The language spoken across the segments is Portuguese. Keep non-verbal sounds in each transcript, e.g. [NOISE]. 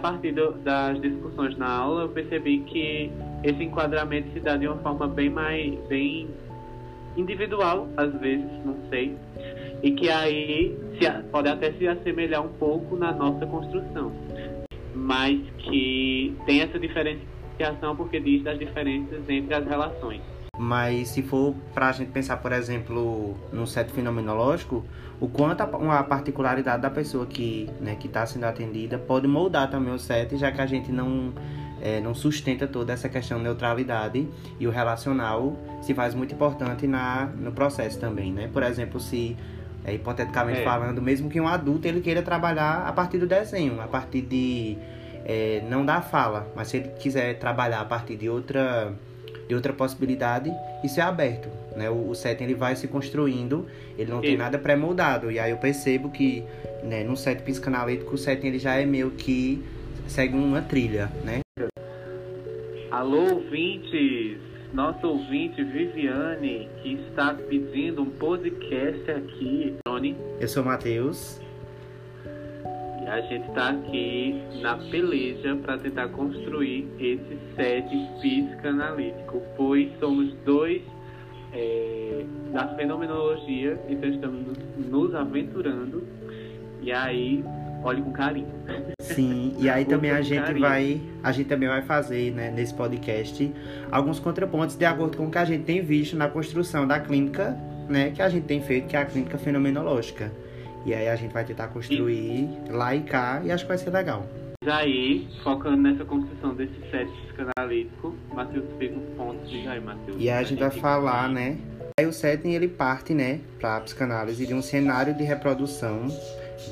partir do, das discussões na aula eu percebi que esse enquadramento se dá de uma forma bem mais bem individual, às vezes, não sei, e que aí se, pode até se assemelhar um pouco na nossa construção, mas que tem essa diferenciação porque diz das diferenças entre as relações. Mas se for para a gente pensar, por exemplo, no set fenomenológico, o quanto a, particularidade da pessoa que né, está sendo atendida pode moldar também o set, já que a gente não, é, não sustenta toda essa questão de neutralidade e o relacional se faz muito importante na, no processo também, né? Por exemplo, se, é, hipoteticamente é. falando, mesmo que um adulto ele queira trabalhar a partir do desenho, a partir de... É, não da fala, mas se ele quiser trabalhar a partir de outra de outra possibilidade, isso é aberto. Né? O, o setting ele vai se construindo, ele não tem nada pré-moldado. E aí eu percebo que né, no set psicanalítico o setting ele já é meio que segue uma trilha, né? Alô, ouvintes! Nosso ouvinte Viviane, que está pedindo um podcast aqui. Tony. Eu sou o Matheus. E a gente está aqui na peleja para tentar construir esse set psicanalítico, pois somos dois é, da fenomenologia, então estamos nos aventurando. E aí, olhe com carinho. Sim, e aí também a gente carinho. vai, a gente também vai fazer, né, nesse podcast, alguns contrapontos de acordo com o que a gente tem visto na construção da clínica, né, que a gente tem feito, que é a clínica fenomenológica. E aí a gente vai tentar construir lá e cá e acho que vai ser legal. Aí, focando nessa construção desse set psicanalítico, Matheus fez um ponto, diga aí, Matheus. E aí a gente vai falar, né? Aí o setting ele parte, né, para psicanálise de um cenário de reprodução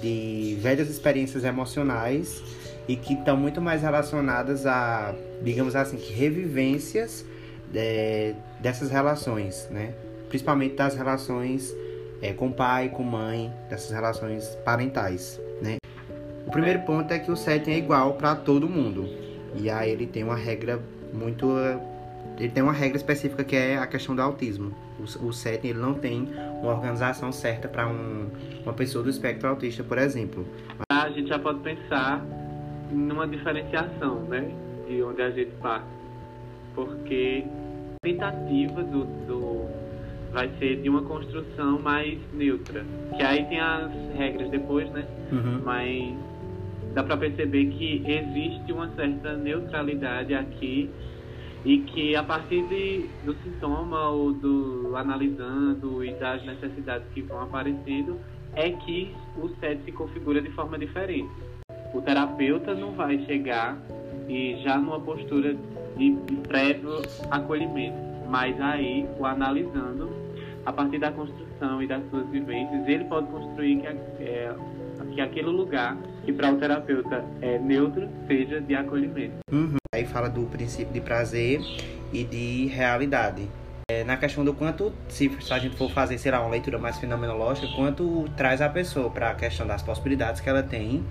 de velhas experiências emocionais e que estão muito mais relacionadas a, digamos assim, revivências de, é, dessas relações, né? Principalmente das relações é, com pai, com mãe, dessas relações parentais, né? O primeiro ponto é que o setting é igual para todo mundo. E aí ele tem uma regra muito ele tem uma regra específica que é a questão do autismo. O, o setting ele não tem uma organização certa para um, uma pessoa do espectro autista, por exemplo. A gente já pode pensar numa diferenciação, né, de onde a gente parte, porque a tentativa do, do vai ser de uma construção mais neutra. Que aí tem as regras depois, né? Uhum. Mas dá para perceber que existe uma certa neutralidade aqui e que a partir de, do sintoma ou do analisando e das necessidades que vão aparecendo é que o set se configura de forma diferente. O terapeuta não vai chegar e já numa postura de, de prévio acolhimento, mas aí o analisando a partir da construção e das suas vivências, ele pode construir que, é, que aquele lugar, que para o terapeuta é neutro, seja de acolhimento. Uhum. Aí fala do princípio de prazer e de realidade. É, na questão do quanto, se, a gente for fazer, sei lá, uma leitura mais fenomenológica, quanto traz a pessoa para a questão das possibilidades que ela tem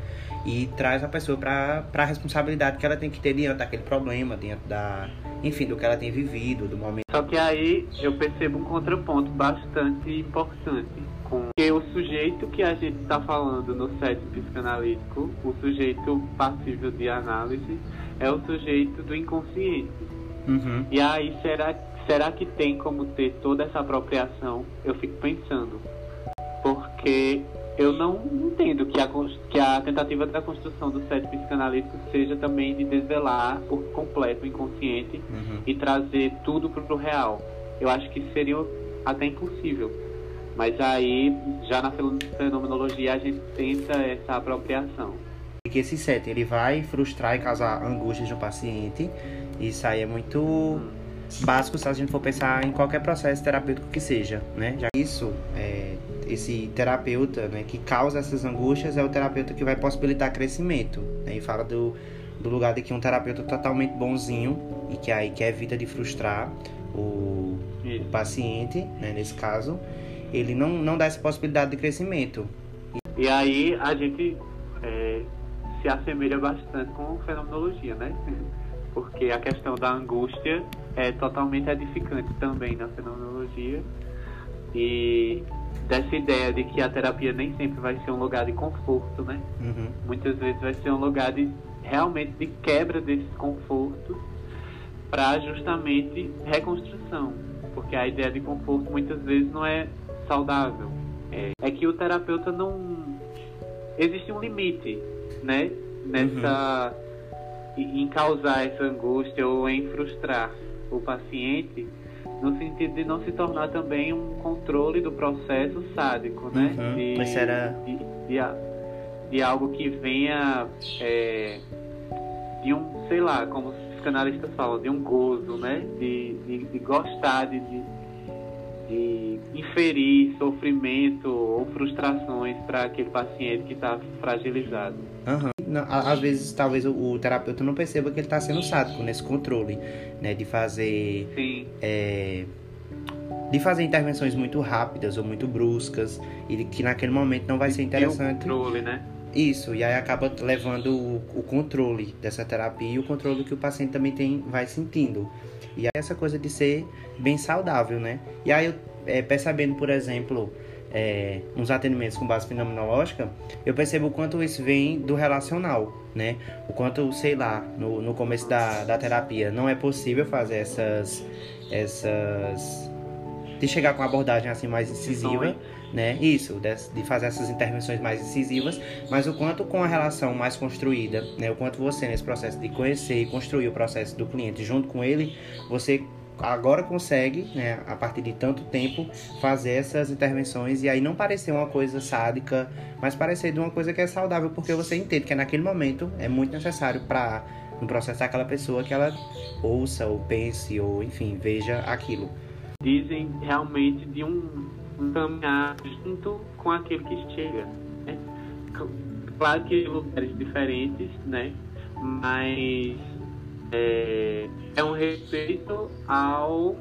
e traz a pessoa para a responsabilidade que ela tem que ter diante daquele problema, diante da, enfim, do que ela tem vivido, do momento. Só que aí eu percebo um contraponto bastante importante com que o sujeito que a gente está falando no set psicanalítico, o sujeito passível de análise, é o sujeito do inconsciente. Uhum. E aí será será que tem como ter toda essa apropriação? Eu fico pensando, porque eu não entendo que a, que a tentativa da construção do set psicanalítico seja também de desvelar por completo o inconsciente uhum. e trazer tudo para o real. Eu acho que seria até impossível. Mas aí, já na fenomenologia, a gente tenta essa apropriação. Que esse set ele vai frustrar e causar angústias no paciente. Isso aí é muito hum. Básico se a gente for pensar em qualquer processo terapêutico que seja, né? Já isso é, esse terapeuta né, que causa essas angústias é o terapeuta que vai possibilitar crescimento. Né? E fala do, do lugar de que um terapeuta totalmente bonzinho e que aí que evita de frustrar o, o paciente, né, nesse caso, ele não, não dá essa possibilidade de crescimento. E aí a gente é, se assemelha bastante com fenomenologia, né? [LAUGHS] Porque a questão da angústia é totalmente edificante também na fenomenologia. E dessa ideia de que a terapia nem sempre vai ser um lugar de conforto, né? Uhum. Muitas vezes vai ser um lugar de realmente de quebra desses confortos para justamente reconstrução, porque a ideia de conforto muitas vezes não é saudável. É, é que o terapeuta não existe um limite, né, nessa uhum. em causar essa angústia ou em frustrar o paciente no sentido de não se tornar também um controle do processo sádico, né? Uhum, de, mas era... de, de, de, algo que venha é, de um, sei lá, como os psicanalistas falam, de um gozo, né? De, de, de gostar, de, de, de inferir sofrimento ou frustrações para aquele paciente que está fragilizado. Uhum. Não, às vezes, talvez o, o, terapeuta não perceba que ele está sendo sádico nesse controle, né? De fazer... É, de fazer intervenções muito rápidas ou muito bruscas e que naquele momento não vai ser interessante. O controle, né? Isso, e aí acaba levando o, o, controle dessa terapia e o controle que o paciente também tem, vai sentindo. E aí essa coisa de ser bem saudável, né? E aí, é, percebendo, por exemplo, é, nos atendimentos com base fenomenológica, eu percebo o quanto isso vem do relacional, né? O quanto, sei lá, no, no começo da, da terapia não é possível fazer essas, essas... de chegar com uma abordagem assim mais incisiva né? Isso, de, de, fazer essas intervenções mais incisivas, mas o quanto com a relação mais construída, né? O quanto você nesse processo de conhecer e construir o processo do cliente junto com ele, você agora consegue, né, a partir de tanto tempo, fazer essas intervenções e aí não parecer uma coisa sádica, mas parecer de uma coisa que é saudável, porque você entende que naquele momento é muito necessário para no processo daquela pessoa que ela ouça ou pense ou enfim veja aquilo. Dizem realmente de um caminhar junto com aquele que chega. Né? Claro que lugares diferentes, né? Mas é, é um respeito ao,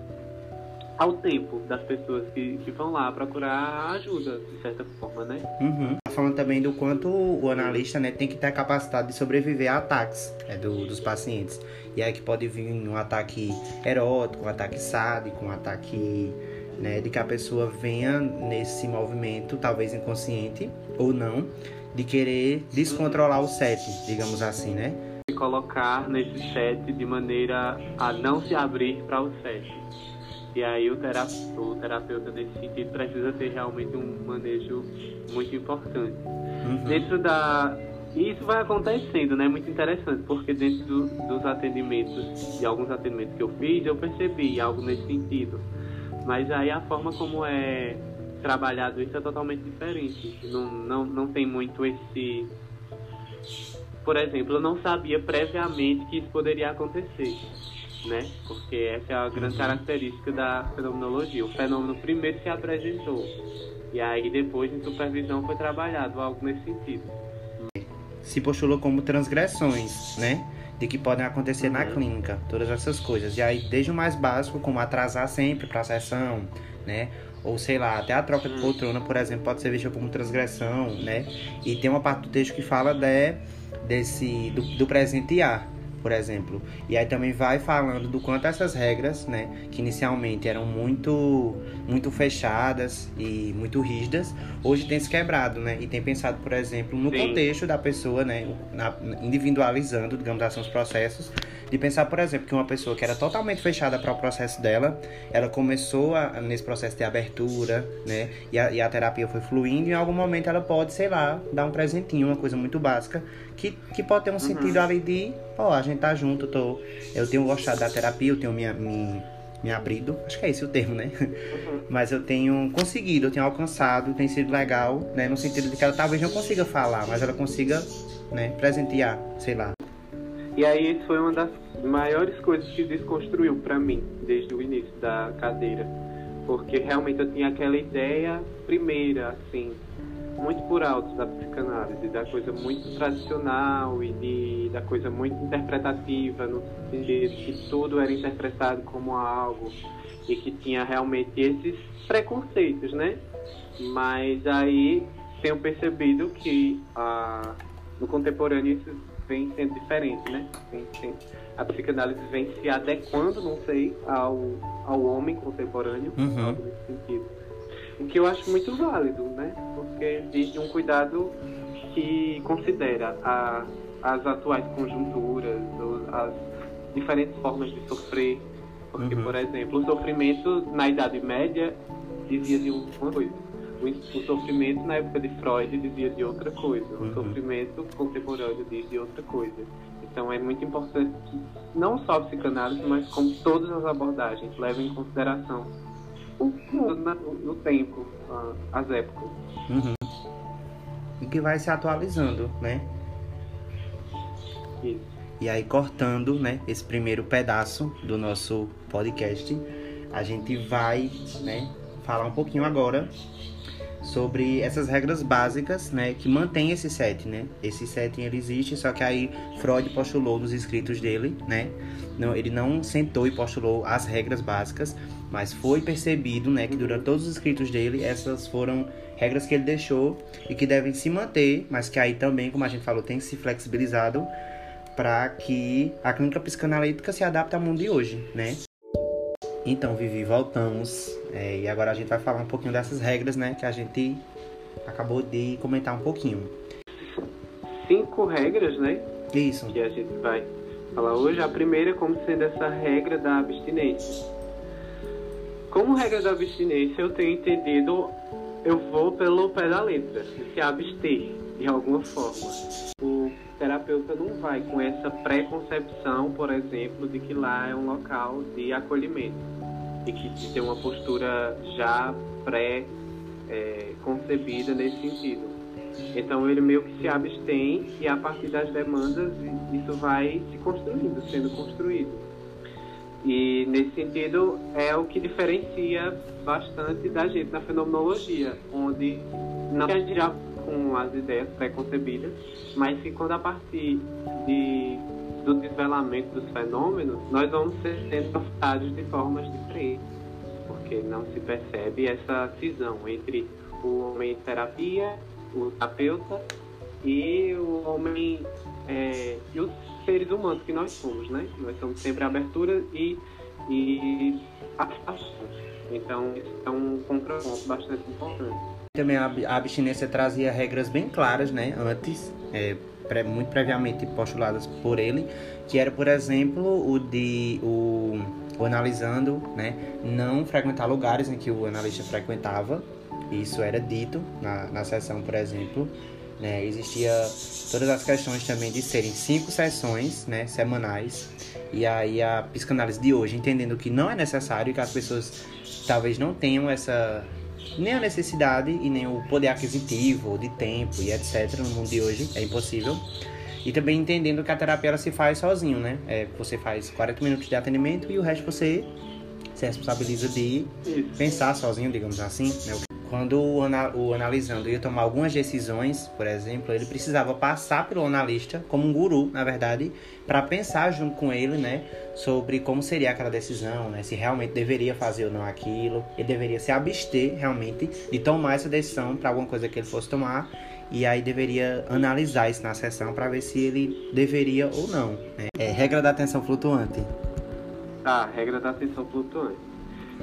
ao tempo das pessoas que, que vão lá procurar ajuda, de certa forma, né? Uhum. Tá falando também do quanto o analista né, tem que ter a capacidade de sobreviver a ataques né, do, dos pacientes. E aí que pode vir um ataque erótico, um ataque sádico, um ataque né, de que a pessoa venha nesse movimento, talvez inconsciente ou não, de querer descontrolar o set, digamos assim, né? Colocar nesse set de maneira a não se abrir para o set. E aí o terapeuta, o terapeuta nesse sentido precisa ter realmente um manejo muito importante. Uhum. Dentro da e isso vai acontecendo, né? Muito interessante, porque dentro do, dos atendimentos, de alguns atendimentos que eu fiz, eu percebi algo nesse sentido mas aí a forma como é trabalhado isso é totalmente diferente. Não, não, não tem muito esse. Por exemplo, eu não sabia previamente que isso poderia acontecer, né? Porque essa é a grande uhum. característica da fenomenologia. O fenômeno primeiro se apresentou e aí depois em supervisão foi trabalhado algo nesse sentido. Se postulou como transgressões, né? de que podem acontecer na clínica, todas essas coisas. E aí, desde o mais básico, como atrasar sempre para a sessão, né? Ou sei lá, até a troca de poltrona, por exemplo, pode ser vista como transgressão, né? E tem uma parte do texto que fala de, desse, do, do presentear, por exemplo. E aí também vai falando do quanto essas regras, né, que inicialmente eram muito muito fechadas e muito rígidas, hoje tem se quebrado, né? E tem pensado, por exemplo, no Sim. contexto da pessoa, né, na, individualizando, digamos assim, os processos, de pensar, por exemplo, que uma pessoa que era totalmente fechada para o processo dela, ela começou a, nesse processo de abertura, né? E a, e a terapia foi fluindo, e em algum momento ela pode, sei lá, dar um presentinho, uma coisa muito básica, que, que pode ter um uhum. sentido ali de, ó, oh, a gente tá junto, tô, eu tenho gostado da terapia, eu tenho me, me, me abrido, acho que é esse o termo, né? Uhum. [LAUGHS] Mas eu tenho conseguido, eu tenho alcançado, tem sido legal, né? No sentido de que ela talvez não consiga falar, mas ela consiga, né, presentear, sei lá. E aí isso foi uma das maiores coisas que desconstruiu para mim desde o início da cadeira, porque realmente eu tinha aquela ideia primeira, assim, muito por alto da psicanálise, da coisa muito tradicional e de, da coisa muito interpretativa, no sentido que tudo era interpretado como algo e que tinha realmente esses preconceitos, né? Mas aí tenho percebido que ah, no contemporâneo isso vem sendo diferente, né? Vem, a psicanálise vem se adequando, não sei, ao, ao homem contemporâneo, uhum. nesse sentido. O que eu acho muito válido, né? Porque existe um cuidado que considera a as atuais conjunturas, as diferentes formas de sofrer. Porque, uhum. por exemplo, o sofrimento na Idade Média dizia de uma coisa. O, sofrimento na época de Freud dizia de outra coisa. O uhum. sofrimento contemporâneo diz de outra coisa. Então é muito importante que não só a psicanálise, mas como todas as abordagens levem em consideração no, tempo, as épocas. Uhum. E que vai se atualizando, né? Isso. E aí, cortando né, esse primeiro pedaço do nosso podcast, a gente vai né, falar um pouquinho agora sobre essas regras básicas, né, que mantém esse setting, né? Esse setting ele existe, só que aí Freud postulou nos escritos dele, né? Não, ele não sentou e postulou as regras básicas, mas foi percebido, né, que durante todos os escritos dele essas foram regras que ele deixou e que devem se manter, mas que aí também, como a gente falou, tem se flexibilizado para que a clínica psicanalítica se adapte ao mundo de hoje, né? Então, Vivi, voltamos. É, e agora a gente vai falar um pouquinho dessas regras, né? Que a gente acabou de comentar um pouquinho. Cinco regras, né? Isso. Que a gente vai falar hoje. A primeira como sendo essa regra da abstinência. Como regra da abstinência, eu tenho entendido, eu vou pelo pé da letra, se abster de alguma forma. O terapeuta não vai com essa pré-concepção, por exemplo, de que lá é um local de acolhimento e que tem uma postura já pré-concebida nesse sentido. Então ele meio que se abstém e a partir das demandas isso vai se construindo, sendo construído. E nesse sentido é o que diferencia bastante da gente na fenomenologia, onde não gente já com as ideias pré-concebidas, mas que quando a partir de, do desvelamento dos fenômenos, nós vamos sendo afetados de formas diferentes, porque não se percebe essa cisão entre o homem em terapia, o terapeuta e o homem é, e os seres humanos que nós somos, né? Nós somos sempre abertura e, e Então, isso é um contraponto bastante importante. Também a abstinência trazia regras bem claras, né? Antes, é, muito previamente postuladas por ele, que era, por exemplo, o de o, o analisando, né? Não frequentar lugares em que o analista frequentava. Isso era dito na, na sessão, por exemplo. Né? Existia todas as questões também de serem cinco sessões né, semanais. E aí a psicanálise de hoje, entendendo que não é necessário, que as pessoas talvez não tenham essa nem a necessidade e nem o poder aquisitivo de tempo e etc. no mundo de hoje, é impossível. E também entendendo que a terapia ela se faz sozinho, né? É, você faz 40 minutos de atendimento e o resto você se responsabiliza de pensar sozinho, digamos assim, né? Quando o, o analisando ia tomar algumas decisões, por exemplo, ele precisava passar pelo analista como um guru, na verdade, para pensar junto com ele, né, sobre como seria aquela decisão, né, se realmente deveria fazer ou não aquilo, ele deveria se abster realmente de tomar essa decisão para alguma coisa que ele fosse tomar e aí deveria analisar isso na sessão para ver se ele deveria ou não. Né? É regra da atenção flutuante. Tá, regra da atenção flutuante.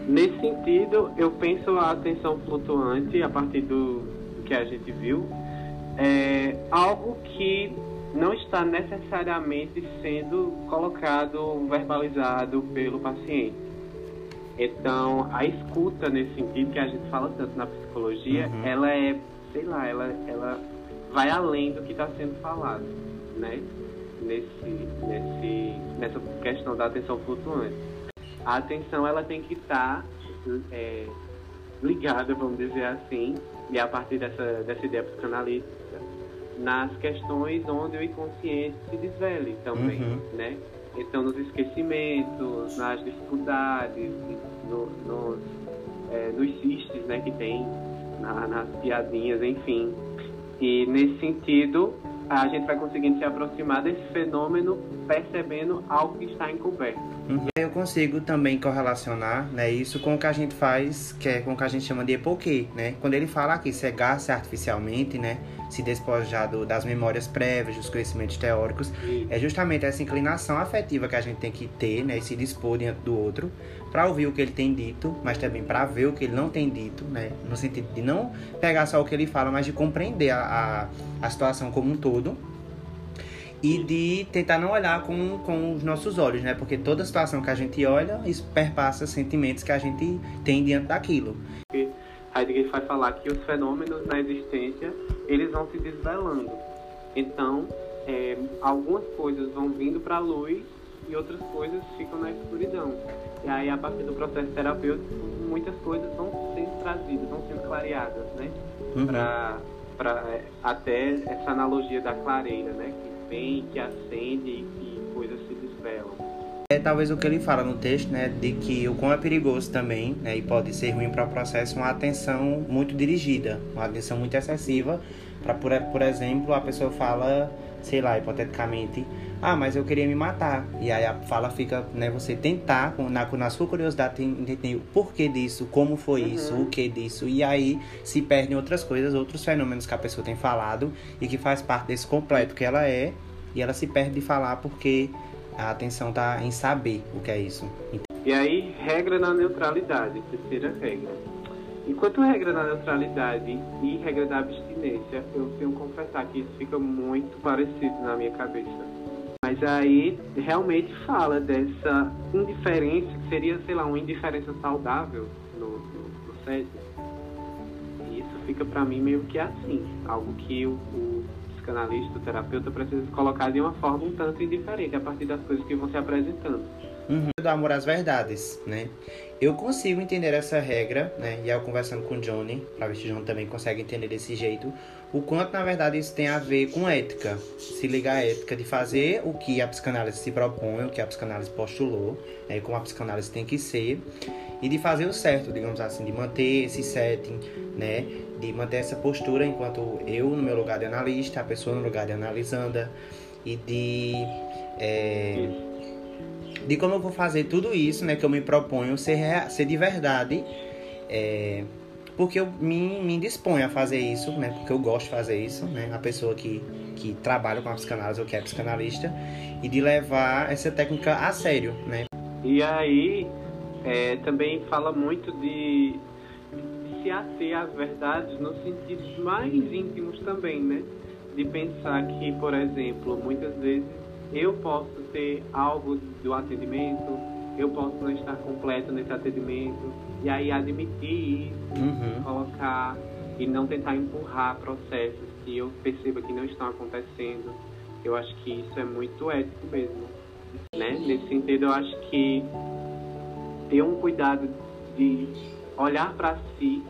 Nesse sentido, eu penso a atenção flutuante, a partir do, que a gente viu, é algo que não está necessariamente sendo colocado, verbalizado pelo paciente. Então, a escuta nesse sentido, que a gente fala tanto na psicologia, uhum. ela é, sei lá, ela, ela vai além do que está sendo falado, né? Nesse, nesse, nessa questão da atenção flutuante a atenção ela tem que estar é, ligada, vamos dizer assim, e a partir dessa, dessa ideia psicanalítica, nas questões onde o inconsciente se desvele também, uhum. né? Então, nos esquecimentos, nas dificuldades, no, nos, é, nos cistes né, que tem, na, nas piadinhas, enfim. E nesse sentido, a gente vai conseguindo se aproximar desse fenômeno percebendo algo que está encoberto. Uhum. Eu consigo também correlacionar né, isso com o que a gente faz, que é com o que a gente chama de epoquê, né? Quando ele fala aqui cegar-se artificialmente, né? Se despojar do, das memórias prévias, dos conhecimentos teóricos, é justamente essa inclinação afetiva que a gente tem que ter, né? E se dispor diante do outro, para ouvir o que ele tem dito, mas também para ver o que ele não tem dito, né? No sentido de não pegar só o que ele fala, mas de compreender a, a, a situação como um todo e de tentar não olhar com, com os nossos olhos, né? Porque toda situação que a gente olha, isso perpassa sentimentos que a gente tem diante daquilo. Heidegger vai falar que os fenômenos na existência, eles vão se desvelando. Então, é, algumas coisas vão vindo para a luz e outras coisas ficam na escuridão. E aí, a partir do processo terapêutico, muitas coisas vão sendo trazidas, vão sendo clareadas, né? Uhum. Para é, até essa analogia da clareira, né? Que que acende e que coisas se desvelam. É talvez o que ele fala no texto, né, de que o quão é perigoso também, né, e pode ser ruim para o processo, uma atenção muito dirigida, uma atenção muito excessiva, para por, por exemplo, a pessoa fala, sei lá, hipoteticamente, ah, mas eu queria me matar. E aí a fala fica, né, você tentar, na, na sua curiosidade, entender o porquê disso, como foi uhum. isso, o que disso. E aí se perdem outras coisas, outros fenômenos que a pessoa tem falado e que faz parte desse completo que ela é. E ela se perde de falar porque a atenção está em saber o que é isso. E aí, regra na neutralidade, terceira regra. Enquanto regra da neutralidade e regra da abstinência, eu tenho que confessar que isso fica muito parecido na minha cabeça. Mas aí realmente fala dessa indiferença, que seria, sei lá, uma indiferença saudável no, no, no. E isso fica para mim meio que assim, algo que o, o psicanalista, o terapeuta precisa colocar de uma forma um tanto indiferente a partir das coisas que vão se apresentando. Uhum. Do amor às verdades, né? Eu consigo entender essa regra, né? E eu conversando com o Johnny, para ver se o Johnny também consegue entender desse jeito, o quanto na verdade isso tem a ver com ética. Se ligar à ética de fazer o que a psicanálise se propõe, o que a psicanálise postulou, né? como a psicanálise tem que ser, e de fazer o certo, digamos assim, de manter esse setting, né? De manter essa postura enquanto eu no meu lugar de analista, a pessoa no lugar de analisanda, e de. É, de como eu vou fazer tudo isso, né, que eu me proponho ser, ser de verdade, é, porque eu me, me disponho a fazer isso, né, porque eu gosto de fazer isso, né, a pessoa que, que trabalha com a psicanálise ou que é psicanalista, e de levar essa técnica a sério, né. E aí, é, também fala muito de, se ater às verdades nos sentidos mais íntimos também, né, de pensar que, por exemplo, muitas vezes eu posso ter algo do atendimento, eu posso não estar completo nesse atendimento, e aí admitir isso, uhum. colocar e não tentar empurrar processos que eu perceba que não estão acontecendo. Eu acho que isso é muito ético mesmo. Né? Nesse sentido, eu acho que ter um cuidado de olhar para si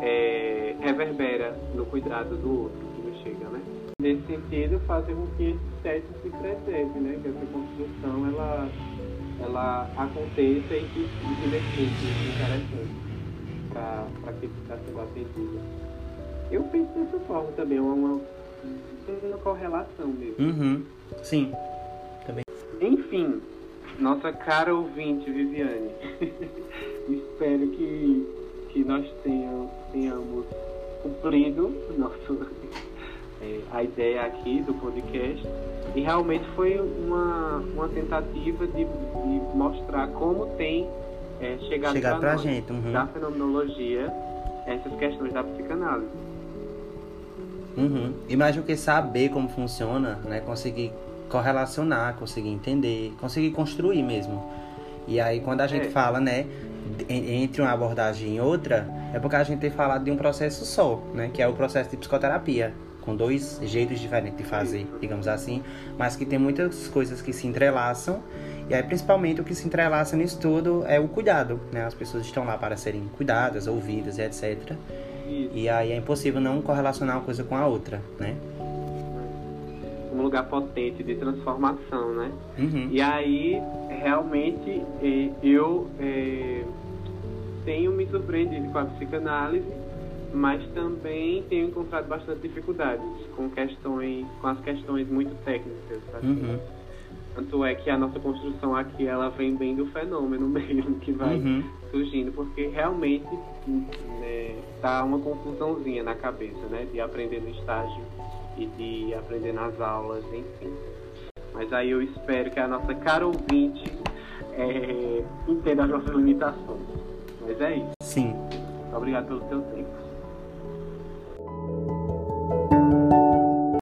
é, reverbera no cuidado do outro nesse sentido, fazer com que esse set se preserve, né? Que essa construção ela, ela aconteça e que se benefícios interessantes para quem está sendo atendido. Eu penso dessa forma também, uma, uma, uma correlação mesmo. Uhum. Sim, também. Enfim, nossa cara ouvinte Viviane, [LAUGHS] espero que, que nós tenhamos, tenhamos cumprido nosso é, a ideia aqui do podcast e realmente foi uma, uma tentativa de, de mostrar como tem é, chegado Chegar para a gente uhum. da fenomenologia essas questões da psicanálise. Uhum. Imagino que saber como funciona, né, conseguir correlacionar, conseguir entender, conseguir construir mesmo. E aí quando a gente é. fala, né, entre uma abordagem e outra, é porque a gente tem falado de um processo só, né, que é o processo de psicoterapia com dois jeitos diferentes de fazer, digamos assim, mas que tem muitas coisas que se entrelaçam. E aí, principalmente, o que se entrelaça nisso tudo é o cuidado, né? As pessoas estão lá para serem cuidadas, ouvidas, etc. E aí é impossível não correlacionar uma coisa com a outra, né? Um lugar potente de transformação, né? Uhum. E aí, realmente, eu é, tenho me surpreendido com a psicanálise mas também tenho encontrado bastante dificuldades com questões, com as questões muito técnicas. Uhum. Tanto é que a nossa construção aqui ela vem bem do fenômeno [LAUGHS] mesmo que vai uhum. surgindo, porque realmente né, tá uma confusãozinha na cabeça, né, de aprender no estágio e de aprender nas aulas, enfim. Mas aí eu espero que a nossa cara ouvinte é, entenda as nossas limitações. Mas é isso. Sim. Obrigado pelo seu tempo.